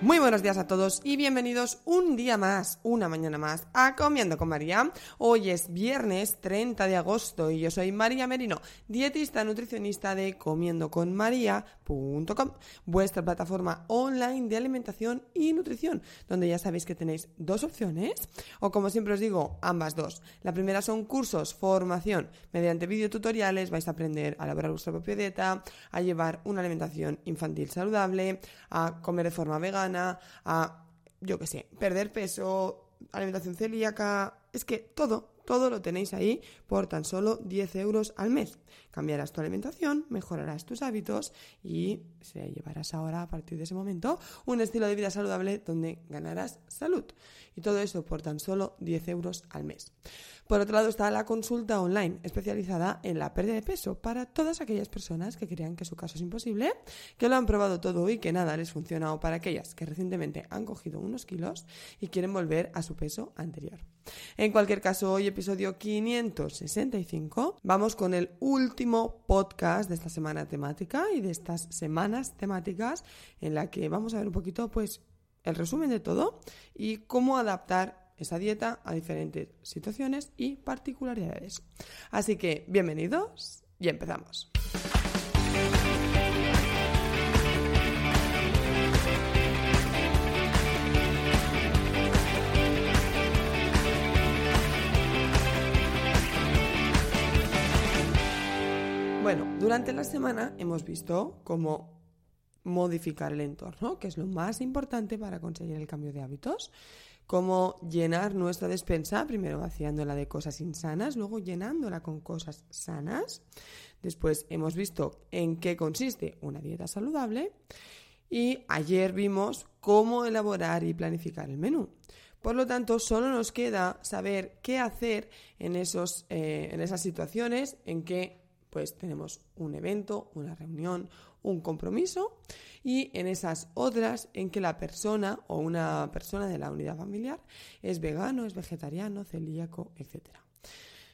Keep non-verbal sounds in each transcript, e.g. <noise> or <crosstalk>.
Muy buenos días a todos y bienvenidos un día más, una mañana más, a Comiendo con María. Hoy es viernes 30 de agosto y yo soy María Merino, dietista nutricionista de comiendoconmaría.com, vuestra plataforma online de alimentación y nutrición, donde ya sabéis que tenéis dos opciones, o como siempre os digo, ambas dos. La primera son cursos, formación, mediante videotutoriales vais a aprender a elaborar vuestra propia dieta, a llevar una alimentación infantil saludable, a comer de forma vegana, a, yo qué sé, perder peso, alimentación celíaca, es que todo, todo lo tenéis ahí por tan solo 10 euros al mes. Cambiarás tu alimentación, mejorarás tus hábitos y se llevarás ahora, a partir de ese momento, un estilo de vida saludable donde ganarás salud. Y todo eso por tan solo 10 euros al mes. Por otro lado está la consulta online, especializada en la pérdida de peso para todas aquellas personas que crean que su caso es imposible, que lo han probado todo y que nada les funciona, o para aquellas que recientemente han cogido unos kilos y quieren volver a su peso anterior. En cualquier caso, hoy episodio 565, vamos con el último podcast de esta semana temática y de estas semanas temáticas en la que vamos a ver un poquito pues el resumen de todo y cómo adaptar esa dieta a diferentes situaciones y particularidades. Así que bienvenidos y empezamos. Bueno, durante la semana hemos visto cómo modificar el entorno, que es lo más importante para conseguir el cambio de hábitos cómo llenar nuestra despensa, primero vaciándola de cosas insanas, luego llenándola con cosas sanas. Después hemos visto en qué consiste una dieta saludable y ayer vimos cómo elaborar y planificar el menú. Por lo tanto, solo nos queda saber qué hacer en, esos, eh, en esas situaciones en que pues tenemos un evento, una reunión, un compromiso y en esas otras en que la persona o una persona de la unidad familiar es vegano, es vegetariano, celíaco, etc.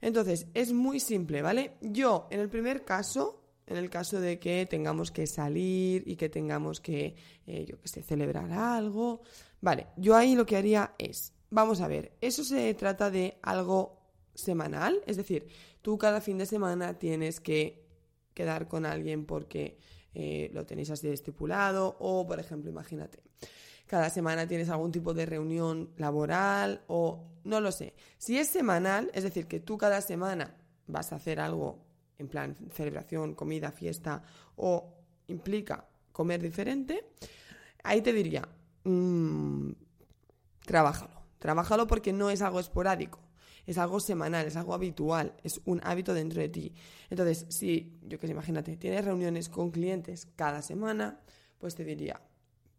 Entonces, es muy simple, ¿vale? Yo, en el primer caso, en el caso de que tengamos que salir y que tengamos que, eh, yo que sé, celebrar algo, vale, yo ahí lo que haría es, vamos a ver, eso se trata de algo semanal, es decir, tú cada fin de semana tienes que quedar con alguien porque eh, lo tenéis así estipulado o, por ejemplo, imagínate, cada semana tienes algún tipo de reunión laboral o no lo sé. Si es semanal, es decir, que tú cada semana vas a hacer algo en plan celebración, comida, fiesta o implica comer diferente, ahí te diría, mmm, trabájalo. Trabájalo porque no es algo esporádico es algo semanal, es algo habitual, es un hábito dentro de ti. Entonces, si, yo que sé, imagínate, tienes reuniones con clientes cada semana, pues te diría,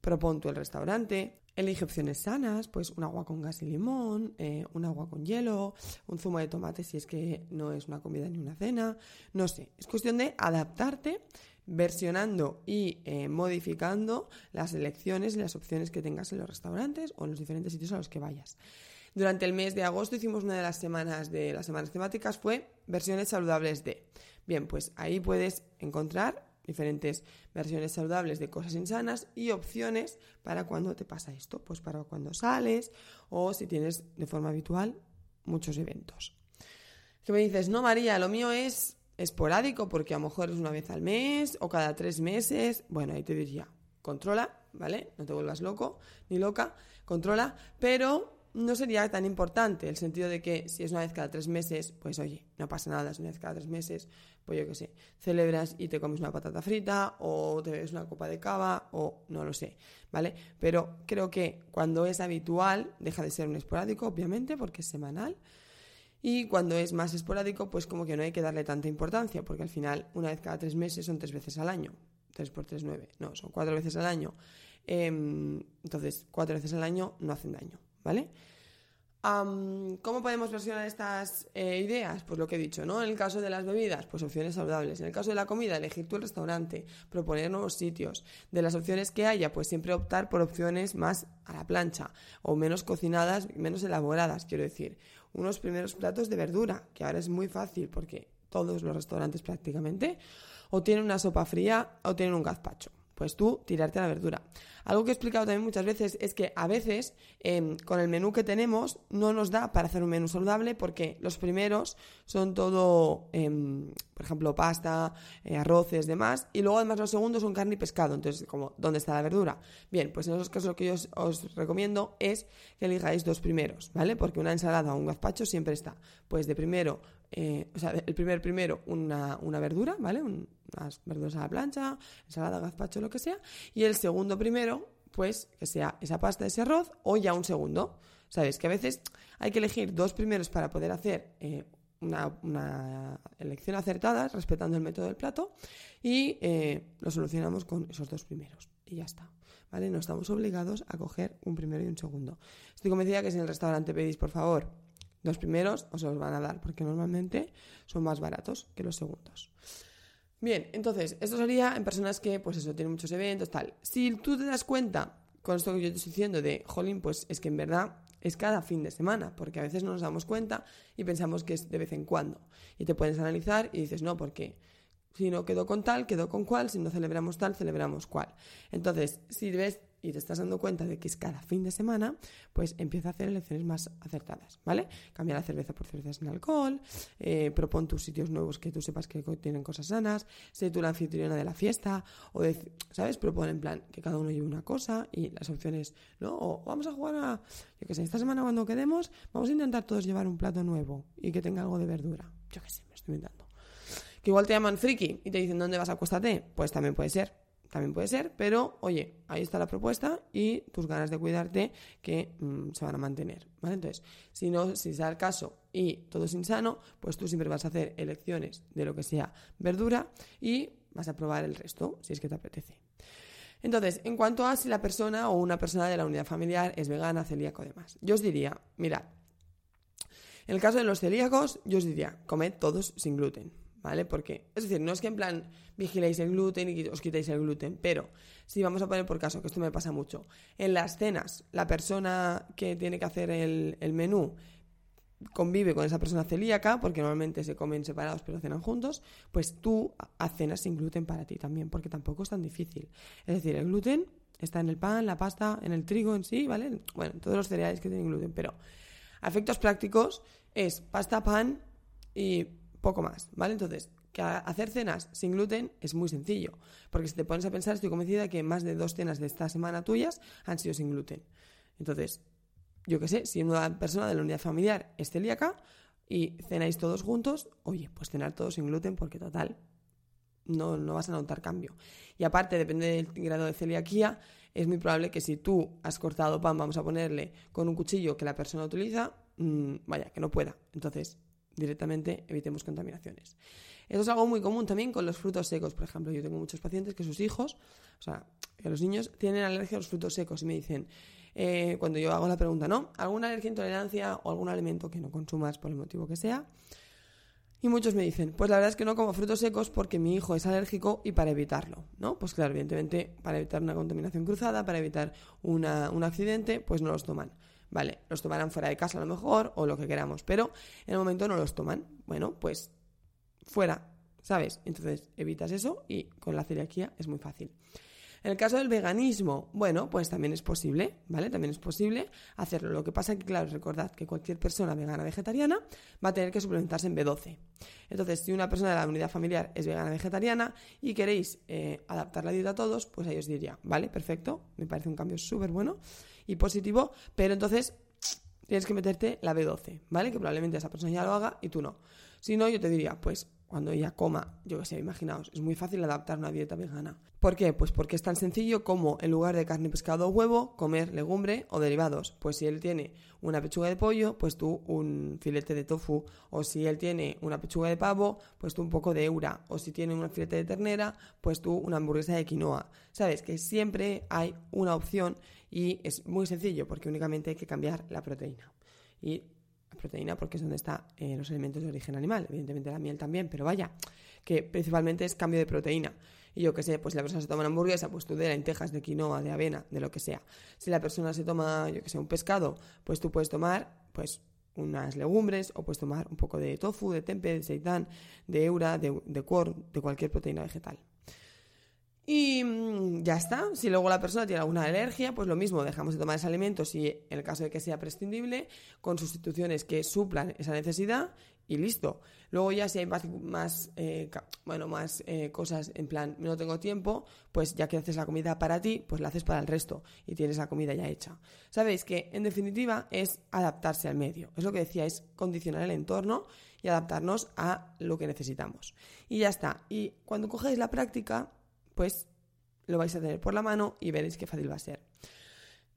propon tú el restaurante, elige opciones sanas, pues un agua con gas y limón, eh, un agua con hielo, un zumo de tomate si es que no es una comida ni una cena, no sé, es cuestión de adaptarte versionando y eh, modificando las elecciones y las opciones que tengas en los restaurantes o en los diferentes sitios a los que vayas. Durante el mes de agosto hicimos una de las semanas de las semanas temáticas fue versiones saludables de. Bien, pues ahí puedes encontrar diferentes versiones saludables de cosas insanas y opciones para cuando te pasa esto, pues para cuando sales o si tienes de forma habitual muchos eventos. ¿Qué me dices? No, María, lo mío es esporádico porque a lo mejor es una vez al mes o cada tres meses. Bueno, ahí te diría, controla, ¿vale? No te vuelvas loco ni loca, controla, pero no sería tan importante, el sentido de que si es una vez cada tres meses, pues oye, no pasa nada, es una vez cada tres meses, pues yo qué sé, celebras y te comes una patata frita o te bebes una copa de cava o no lo sé, ¿vale? Pero creo que cuando es habitual, deja de ser un esporádico, obviamente, porque es semanal. Y cuando es más esporádico, pues como que no hay que darle tanta importancia, porque al final, una vez cada tres meses son tres veces al año. Tres por tres, nueve. No, son cuatro veces al año. Em, entonces, cuatro veces al año no hacen daño, ¿vale? ¿Cómo podemos versionar estas eh, ideas? Pues lo que he dicho, ¿no? En el caso de las bebidas, pues opciones saludables. En el caso de la comida, elegir tu restaurante, proponer nuevos sitios. De las opciones que haya, pues siempre optar por opciones más a la plancha o menos cocinadas, menos elaboradas, quiero decir. Unos primeros platos de verdura, que ahora es muy fácil porque todos los restaurantes prácticamente o tienen una sopa fría o tienen un gazpacho pues tú tirarte a la verdura. Algo que he explicado también muchas veces es que a veces em, con el menú que tenemos no nos da para hacer un menú saludable porque los primeros son todo, em, por ejemplo, pasta, eh, arroces, demás, y luego además los segundos son carne y pescado. Entonces, como, ¿dónde está la verdura? Bien, pues en esos casos lo que yo os, recomiendo es que elijáis dos primeros, ¿vale? Porque una ensalada o un gazpacho siempre está. Pues de primero, eh, o sea, el primer primero una, una verdura, ¿vale? Un, unas verduras a la plancha, ensalada, gazpacho, lo que sea. Y el segundo primero, pues que sea esa pasta, ese arroz o ya un segundo. Sabes que a veces hay que elegir dos primeros para poder hacer eh, una, elección acertada, respetando el método del plato, y eh, lo solucionamos con esos dos primeros. Y ya está. ¿Vale? No estamos obligados a coger un primero y un segundo. Estoy convencida que si en el restaurante pedís, por favor, dos primeros, os los van a dar, porque normalmente son más baratos que los segundos. Bien, entonces, esto sería en personas que, pues eso, tienen muchos eventos, tal. Si tú te das cuenta con esto que yo te estoy diciendo de, jolín, pues es que en verdad es cada fin de semana, porque a veces no nos damos cuenta y pensamos que es de vez en cuando. Y te puedes analizar y dices, no, porque si no quedó con tal, quedó con cual, si no celebramos tal, celebramos cual. Entonces, si ves y te estás dando cuenta de que es cada fin de semana, pues empieza a hacer elecciones más acertadas, ¿vale? Cambia la cerveza por cervezas sin alcohol, eh, propon tus sitios nuevos que tú sepas que tienen cosas sanas, sé tú la anfitriona de la fiesta, o, ¿sabes? Propon en plan que cada uno lleve una cosa y las opciones, ¿no? O vamos a jugar a, yo qué sé, esta semana cuando quedemos, vamos a intentar todos llevar un plato nuevo y que tenga algo de verdura. Yo qué sé, me estoy inventando. Que igual te llaman friki y te dicen, ¿dónde vas a acostarte? Pues también puede ser también puede ser, pero oye, ahí está la propuesta y tus ganas de cuidarte que mm, se van a mantener, ¿vale? Entonces, si no, si sea el caso y todo es insano, pues tú siempre vas a hacer elecciones de lo que sea verdura y vas a probar el resto, si es que te apetece. Entonces, en cuanto a si la persona o una persona de la unidad familiar es vegana, celíaco o demás, yo os diría, mirad, en el caso de los celíacos, yo os diría, comed todos sin gluten, ¿vale? Porque, es decir, no es que en plan vigiléis el gluten y os quitéis el gluten, pero si vamos a poner por caso, que esto me pasa mucho, en las cenas, la persona que tiene que hacer el, menú convive con esa persona celíaca, porque normalmente se comen separados pero cenan juntos, pues tú haz cenas sin gluten para ti también, porque tampoco es tan difícil. Es decir, el gluten está en el pan, la pasta, en el trigo en sí, ¿vale? Bueno, en todos los cereales que tienen gluten, pero a efectos prácticos es pasta, pan y poco más, ¿vale? Entonces, que hacer cenas sin gluten es muy sencillo, porque si te pones a pensar, estoy convencida que más de dos cenas de esta semana tuyas han sido sin gluten. Entonces, yo qué sé, si una persona de la unidad familiar es celíaca y cenáis todos juntos, oye, pues cenar todos sin gluten porque total, no, no vas a notar cambio. Y aparte, depende del grado de celiaquía, es muy probable que si tú has cortado pan, vamos a ponerle con un cuchillo que la persona utiliza, mm, vaya, que no pueda. Entonces, directamente evitemos contaminaciones. Esto es algo muy común también con los frutos secos. Por ejemplo, yo tengo muchos pacientes que sus hijos, o sea, que los niños tienen alergia a los frutos secos y me dicen, eh, cuando yo hago la pregunta, ¿no? ¿Alguna alergia, intolerancia o algún alimento que no consumas por el motivo que sea? Y muchos me dicen, pues la verdad es que no como frutos secos porque mi hijo es alérgico y para evitarlo, ¿no? Pues claro, evidentemente, para evitar una contaminación cruzada, para evitar un accidente, pues no los toman. Vale, los tomarán fuera de casa a lo mejor o lo que queramos, pero en el momento no los toman. Bueno, pues fuera, ¿sabes? Entonces evitas eso y con la celiaquía es muy fácil. En el caso del veganismo, bueno, pues también es posible, ¿vale? También es posible hacerlo. Lo que pasa es que, claro, recordad que cualquier persona vegana vegetariana va a tener que suplementarse en B12. Entonces, si una persona de la unidad familiar es vegana vegetariana y queréis eh, adaptar la dieta a todos, pues ahí os diría, vale, perfecto, me parece un cambio súper bueno y positivo, pero entonces tienes que meterte la B12, ¿vale? Que probablemente esa persona ya lo haga y tú no. Si no, yo te diría, pues cuando ella coma, yo que sé, imaginaos, es muy fácil adaptar una dieta vegana. ¿Por qué? Pues porque es tan sencillo como en lugar de carne, pescado o huevo, comer legumbre o derivados. Pues si él tiene una pechuga de pollo, pues tú un filete de tofu. O si él tiene una pechuga de pavo, pues tú un poco de eura. O si tiene un filete de ternera, pues tú una hamburguesa de quinoa. Sabes que siempre hay una opción y es muy sencillo porque únicamente hay que cambiar la proteína. Y proteína porque es donde están eh, los elementos de origen animal, evidentemente la miel también, pero vaya, que principalmente es cambio de proteína. Y yo qué sé, pues si la persona se toma una hamburguesa, pues tú de lentejas, de quinoa, de avena, de lo que sea. Si la persona se toma, yo que sé, un pescado, pues tú puedes tomar, pues unas legumbres o puedes tomar un poco de tofu, de tempe, de seitán, de eura, de, de corn, de cualquier proteína vegetal. Y mm, ya está. Si luego la persona tiene alguna alergia, pues lo mismo, dejamos de tomar ese alimento si en el caso de que sea prescindible, con sustituciones que suplan esa necesidad y listo. Luego ya si hay más, eh, bueno, más eh, cosas en plan, no tengo tiempo, pues ya que haces la comida para ti, pues la haces para el resto y tienes la comida ya hecha. Sabéis que en definitiva es adaptarse al medio. Es lo que decía, es condicionar el entorno y adaptarnos a lo que necesitamos. Y ya está. Y cuando cogéis la práctica, pues lo vais a tener por la mano y veréis qué fácil va a ser.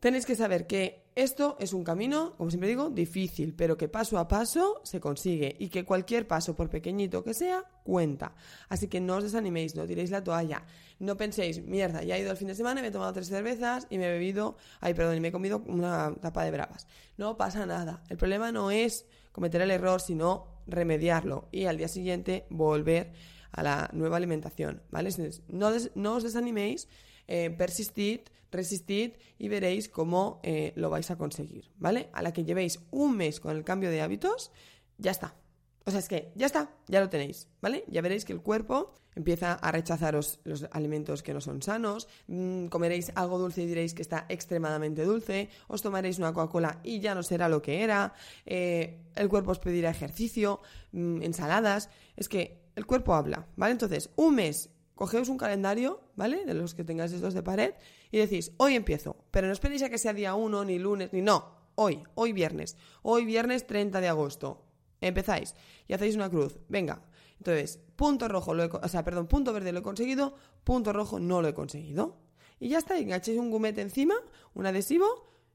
Tenéis que saber que esto es un camino, como siempre digo, difícil, pero que paso a paso se consigue y que cualquier paso, por pequeñito que sea, cuenta. Así que no os desaniméis, no tiréis la toalla. No penséis, mierda, ya he ido el fin de semana, me he tomado tres cervezas y me he bebido, ay, perdón, y me he comido una tapa de bravas. No pasa nada. El problema no es cometer el error, sino remediarlo y al día siguiente volver a la nueva alimentación, ¿vale? No, no os desaniméis, eh, persistid, resistid y veréis cómo eh, lo vais a conseguir, ¿vale? A la que llevéis un mes con el cambio de hábitos, ya está. O sea, es que ya está, ya lo tenéis, ¿vale? Ya veréis que el cuerpo empieza a rechazaros los alimentos que no son sanos, mm, comeréis algo dulce y diréis que está extremadamente dulce, os tomaréis una Coca-Cola y ya no será lo que era, eh, el cuerpo os pedirá ejercicio, mm, ensaladas, es que el cuerpo habla, ¿vale? Entonces, un mes, cogeos un calendario, ¿vale? De los que tengáis estos de pared y decís, hoy empiezo, pero no esperéis a que sea día 1, ni lunes, ni no, hoy, hoy viernes, hoy viernes 30 de agosto, empezáis y hacéis una cruz, venga, entonces, punto rojo, lo o sea, perdón, punto verde lo he conseguido, punto rojo no lo he conseguido. Y ya está, enganchéis un gumete encima, un adhesivo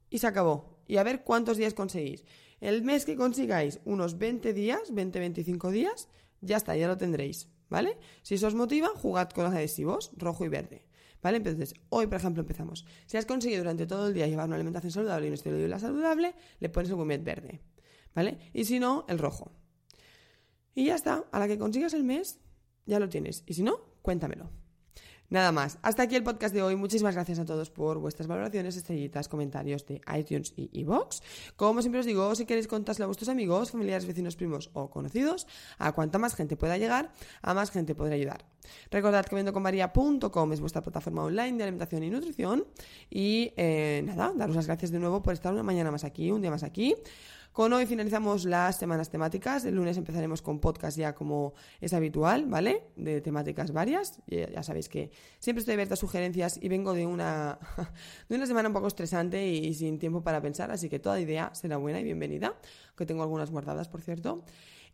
y se acabó. Y a ver cuántos días conseguís. El mes que consigáis unos 20 días, 20-25 días, ya está, ya lo tendréis, ¿vale? Si eso os motiva, jugad con los adhesivos, rojo y verde. ¿Vale? Entonces, hoy, por ejemplo, empezamos. Si has conseguido durante todo el día llevar una alimentación saludable y un estilo de vida saludable, le pones el gomet verde, ¿vale? Y si no, el rojo. Y ya está, a la que consigas el mes, ya lo tienes. Y si no, cuéntamelo. Nada más. Hasta aquí el podcast de hoy. Muchísimas gracias a todos por vuestras valoraciones, estrellitas, comentarios de iTunes y iVoox. Como siempre os digo, si queréis contárselo a vuestros amigos, familiares, vecinos, primos o conocidos, a cuanta más gente pueda llegar, a más gente podrá ayudar. Recordad que vendoconmaria.com es vuestra plataforma online de alimentación y nutrición. Y eh, nada, daros las gracias de nuevo por estar una mañana más aquí, un día más aquí. Con hoy finalizamos las semanas temáticas. El lunes empezaremos con podcast ya como es habitual, ¿vale? De temáticas varias. Ya, sabéis que siempre estoy abierta a sugerencias y vengo de una, <laughs> de una semana un poco estresante y, sin tiempo para pensar, así que toda idea será buena y bienvenida, que tengo algunas guardadas, por cierto.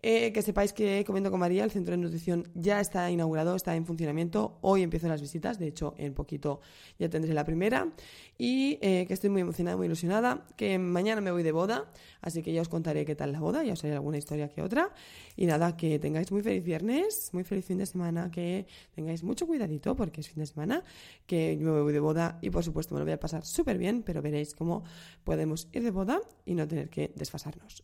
Eh, que sepáis que Comiendo con María, el centro de nutrición, ya está inaugurado, está en funcionamiento. Hoy empiezan las visitas, de hecho, en poquito ya tendré la primera. Y eh, que estoy muy emocionada, muy ilusionada, que mañana me voy de boda, así que ya os contaré qué tal la boda, ya os haré alguna historia que otra. Y nada, que tengáis muy feliz viernes, muy feliz fin de semana, que tengáis mucho cuidadito porque es fin de semana, que yo me voy de boda y por supuesto me lo voy a pasar súper bien, pero veréis cómo podemos ir de boda y no tener que desfasarnos.